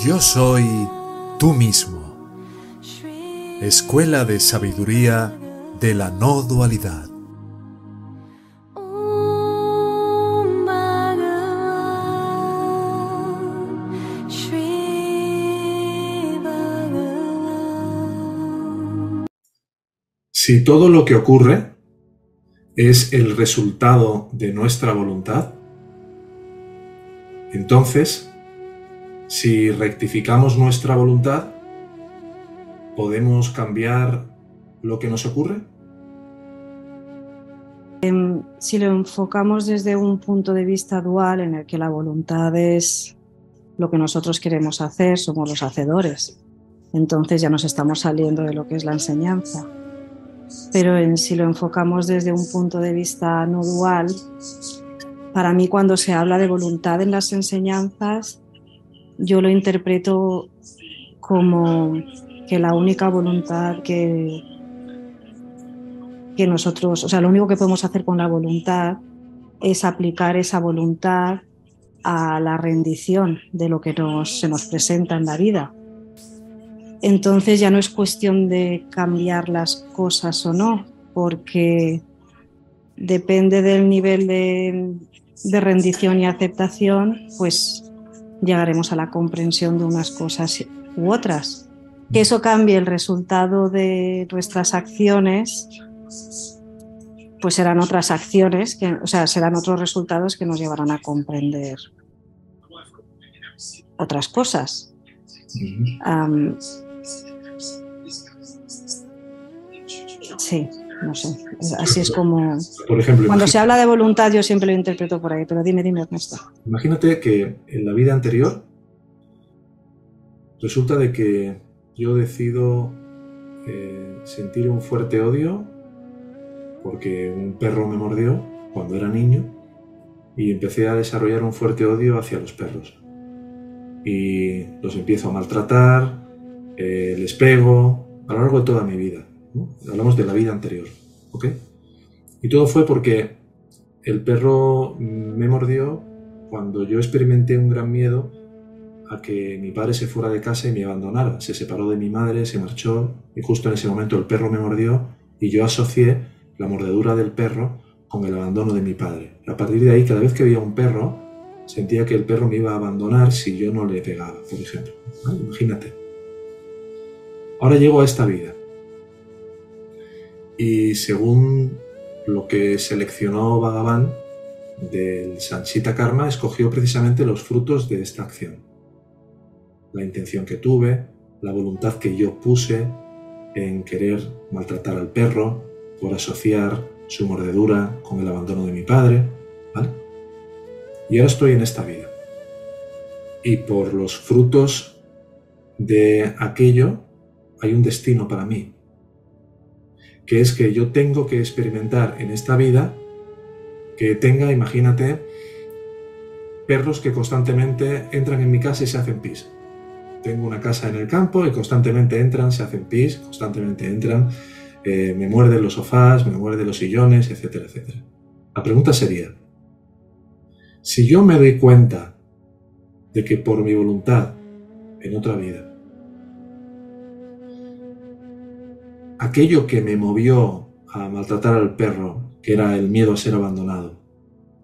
Yo soy tú mismo. Escuela de Sabiduría de la No Dualidad. Si todo lo que ocurre es el resultado de nuestra voluntad, entonces, si rectificamos nuestra voluntad, ¿podemos cambiar lo que nos ocurre? Em, si lo enfocamos desde un punto de vista dual en el que la voluntad es lo que nosotros queremos hacer, somos los hacedores, entonces ya nos estamos saliendo de lo que es la enseñanza. Pero si lo enfocamos desde un punto de vista no dual, para mí cuando se habla de voluntad en las enseñanzas, yo lo interpreto como que la única voluntad que, nosotros, o sea, lo único que podemos hacer con la voluntad es aplicar esa voluntad a la rendición de lo que nos, se nos presenta en la vida. Entonces ya no es cuestión de cambiar las cosas o no, porque depende del nivel de, de rendición y aceptación, pues llegaremos a la comprensión de unas cosas u otras. Que eso cambie el resultado de nuestras acciones, pues serán otras acciones, que, o sea, serán otros resultados que nos llevarán a comprender otras cosas. sí no sé, así es como... Por ejemplo, cuando se habla de voluntad yo siempre lo interpreto por ahí, pero dime, dime, Ernesto. Imagínate que en la vida anterior resulta de que yo decido eh, sentir un fuerte odio porque un perro me mordió cuando era niño y empecé a desarrollar un fuerte odio hacia los perros. Y los empiezo a maltratar, eh, les pego, a lo largo de toda mi vida. Hablamos de la vida anterior. ¿Ok? Y todo fue porque el perro me mordió cuando yo experimenté un gran miedo a que mi padre se fuera de casa y me abandonara. Se separó de mi madre, se marchó y justo en ese momento el perro me mordió y yo asocié la mordedura del perro con el abandono de mi padre. A partir de ahí, cada vez que veía un perro, sentía que el perro me iba a abandonar si yo no le pegaba, por ejemplo. Imagínate. Ahora llego a esta vida y según lo que seleccionó Bhagavan del Sanchita Karma, escogió precisamente los frutos de esta acción. La intención que tuve, la voluntad que yo puse en querer maltratar al perro, por asociar su mordedura con el abandono de mi padre, Y ahora estoy en esta vida. Y por los frutos de aquello hay un destino para mí, que es que yo tengo que experimentar en esta vida que tenga, imagínate, perros que constantemente entran en mi casa y se hacen pis. Tengo una casa en el campo y constantemente entran, se hacen pis, constantemente entran, eh, me muerden los sofás, me muerden los sillones, etcétera, etcétera. La pregunta sería, si yo me doy cuenta de que por mi voluntad, en otra vida, aquello que me movió a maltratar al perro, que era el miedo a ser abandonado,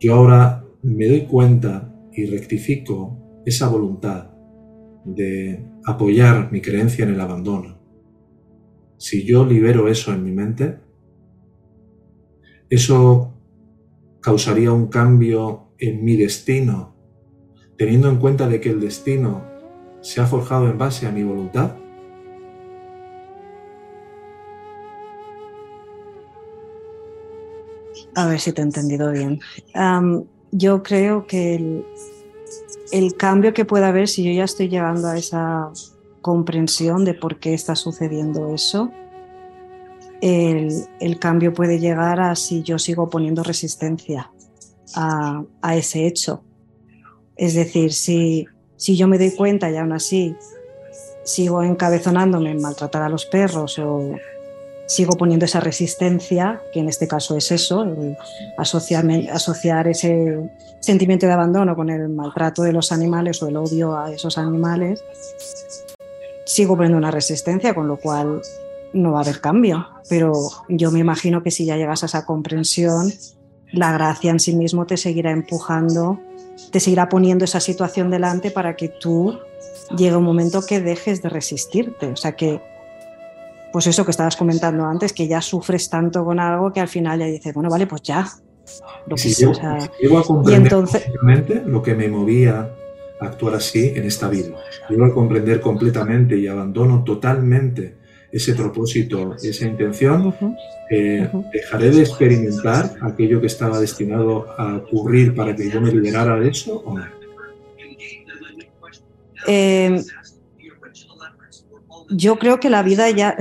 yo ahora me doy cuenta y rectifico esa voluntad de apoyar mi creencia en el abandono. Si yo libero eso en mi mente, eso causaría un cambio en mi destino, teniendo en cuenta de que el destino se ha forjado en base a mi voluntad. A ver si te he entendido bien. yo creo que el, cambio que pueda haber, si yo ya estoy llegando a esa comprensión de por qué está sucediendo eso, el, cambio puede llegar a si yo sigo poniendo resistencia a, ese hecho. Es decir, si, si yo me doy cuenta y aún así sigo encabezonándome en maltratar a los perros o sigo poniendo esa resistencia, que en este caso es eso, asociar, asociar ese sentimiento de abandono con el maltrato de los animales o el odio a esos animales, sigo poniendo una resistencia, con lo cual no va a haber cambio. Pero yo me imagino que si ya llegas a esa comprensión, la gracia en sí mismo te seguirá empujando, te seguirá poniendo esa situación delante para que tú llegue un momento que dejes de resistirte. O sea que, pues eso que estabas comentando antes, que ya sufres tanto con algo que al final ya dices, bueno, vale, pues ya. Lo que si llego, a comprender entonces... lo que me movía a actuar así en esta vida. Llego a comprender completamente y abandono totalmente ese propósito, esa intención, eh, ¿dejaré de experimentar aquello que estaba destinado a ocurrir para que yo me liberara de eso o no? Eh, yo creo que la vida ya,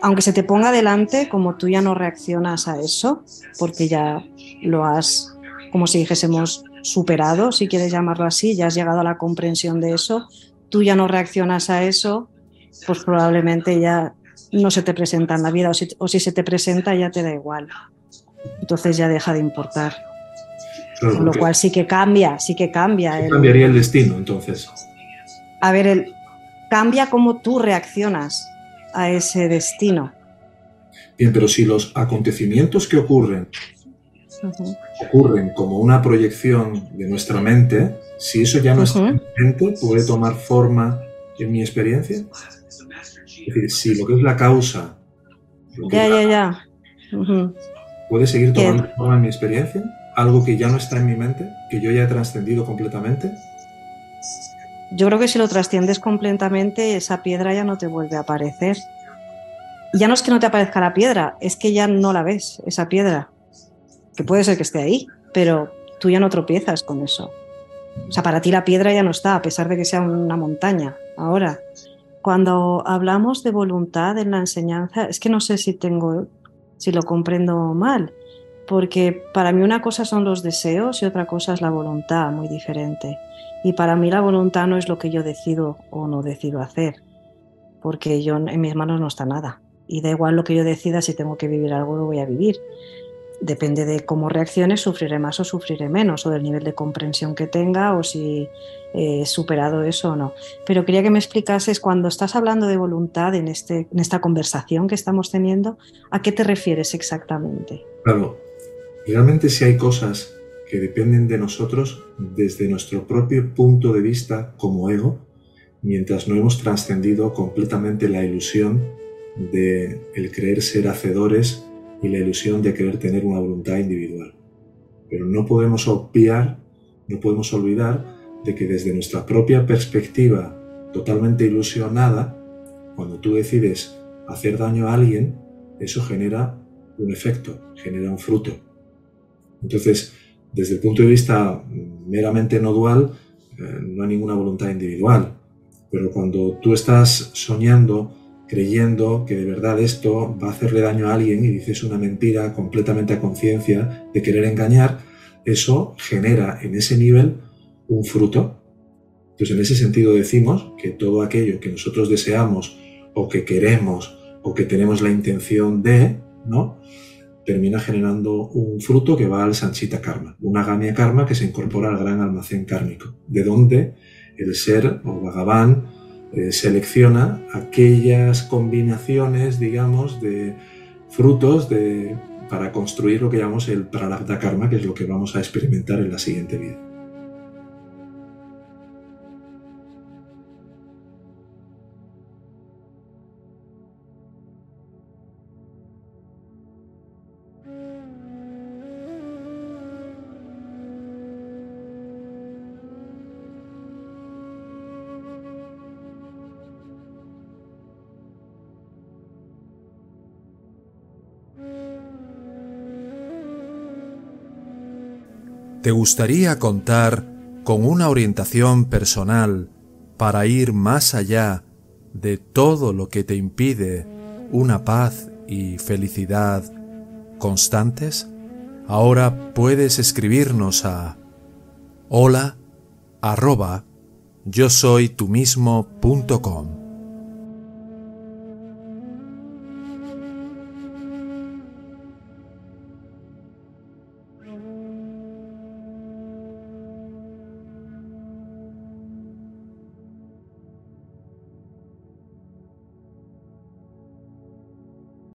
aunque se te ponga delante, como tú ya no reaccionas a eso, porque ya lo has, como si dijésemos, superado, si quieres llamarlo así, ya has llegado a la comprensión de eso, tú ya no reaccionas a eso, pues probablemente ya no se te presenta en la vida o si, se te presenta ya te da igual. Entonces ya deja de importar. Con lo cual sí que cambia, sí que cambia. cambiaría el destino entonces? A ver, el, cambia cómo tú reaccionas a ese destino. Bien, pero si los acontecimientos que ocurren ocurren como una proyección de nuestra mente, si eso ya no es mente, puede tomar forma en mi experiencia. Es decir, si lo que es la causa. ya, ya, ya. ¿Puede seguir tomando forma en mi experiencia? ¿Algo que ya no está en mi mente? ¿Que yo ya he trascendido completamente? Yo creo que si lo trasciendes completamente, esa piedra ya no te vuelve a aparecer. Ya no es que no te aparezca la piedra, es que ya no la ves, esa piedra. Que puede ser que esté ahí, pero tú ya no tropiezas con eso. O sea, para ti la piedra ya no está, a pesar de que sea una montaña. Ahora, cuando hablamos de voluntad en la enseñanza, es que no sé si tengo, si lo comprendo mal, porque para mí una cosa son los deseos y otra cosa es la voluntad, muy diferente. Y para mí la voluntad no es lo que yo decido o no decido hacer, porque yo en mis manos no está nada. Y da igual lo que yo decida, si tengo que vivir algo, lo voy a vivir. Depende de cómo reaccione, sufriré más o sufriré menos, o del nivel de comprensión que tenga, o si he superado eso o no. Pero quería que me explicases, cuando estás hablando de voluntad en, este, en esta conversación que estamos teniendo, ¿a qué te refieres exactamente? Claro, realmente si hay cosas que dependen de nosotros desde nuestro propio punto de vista como ego, mientras no hemos trascendido completamente la ilusión de el creer ser hacedores y la ilusión de querer tener una voluntad individual. Pero no podemos obviar, no podemos olvidar de que desde nuestra propia perspectiva totalmente ilusionada, cuando tú decides hacer daño a alguien, eso genera un efecto, genera un fruto. Entonces, desde el punto de vista meramente no dual, eh, no hay ninguna voluntad individual. Pero cuando tú estás soñando creyendo que de verdad esto va a hacerle daño a alguien y dices una mentira completamente a conciencia de querer engañar, eso genera en ese nivel un fruto. Entonces, en ese sentido decimos que todo aquello que nosotros deseamos o que queremos o que tenemos la intención de, ¿no? Termina generando un fruto que va al Sanchita Karma, una Gamia Karma que se incorpora al gran almacén kármico, de donde el ser o Bhagavan eh, selecciona aquellas combinaciones, digamos, de frutos de, para construir lo que llamamos el Prarabdha Karma, que es lo que vamos a experimentar en la siguiente vida. ¿Te gustaría contar con una orientación personal para ir más allá de todo lo que te impide una paz y felicidad constantes? Ahora puedes escribirnos a hola arroba yo soy tú mismo.com.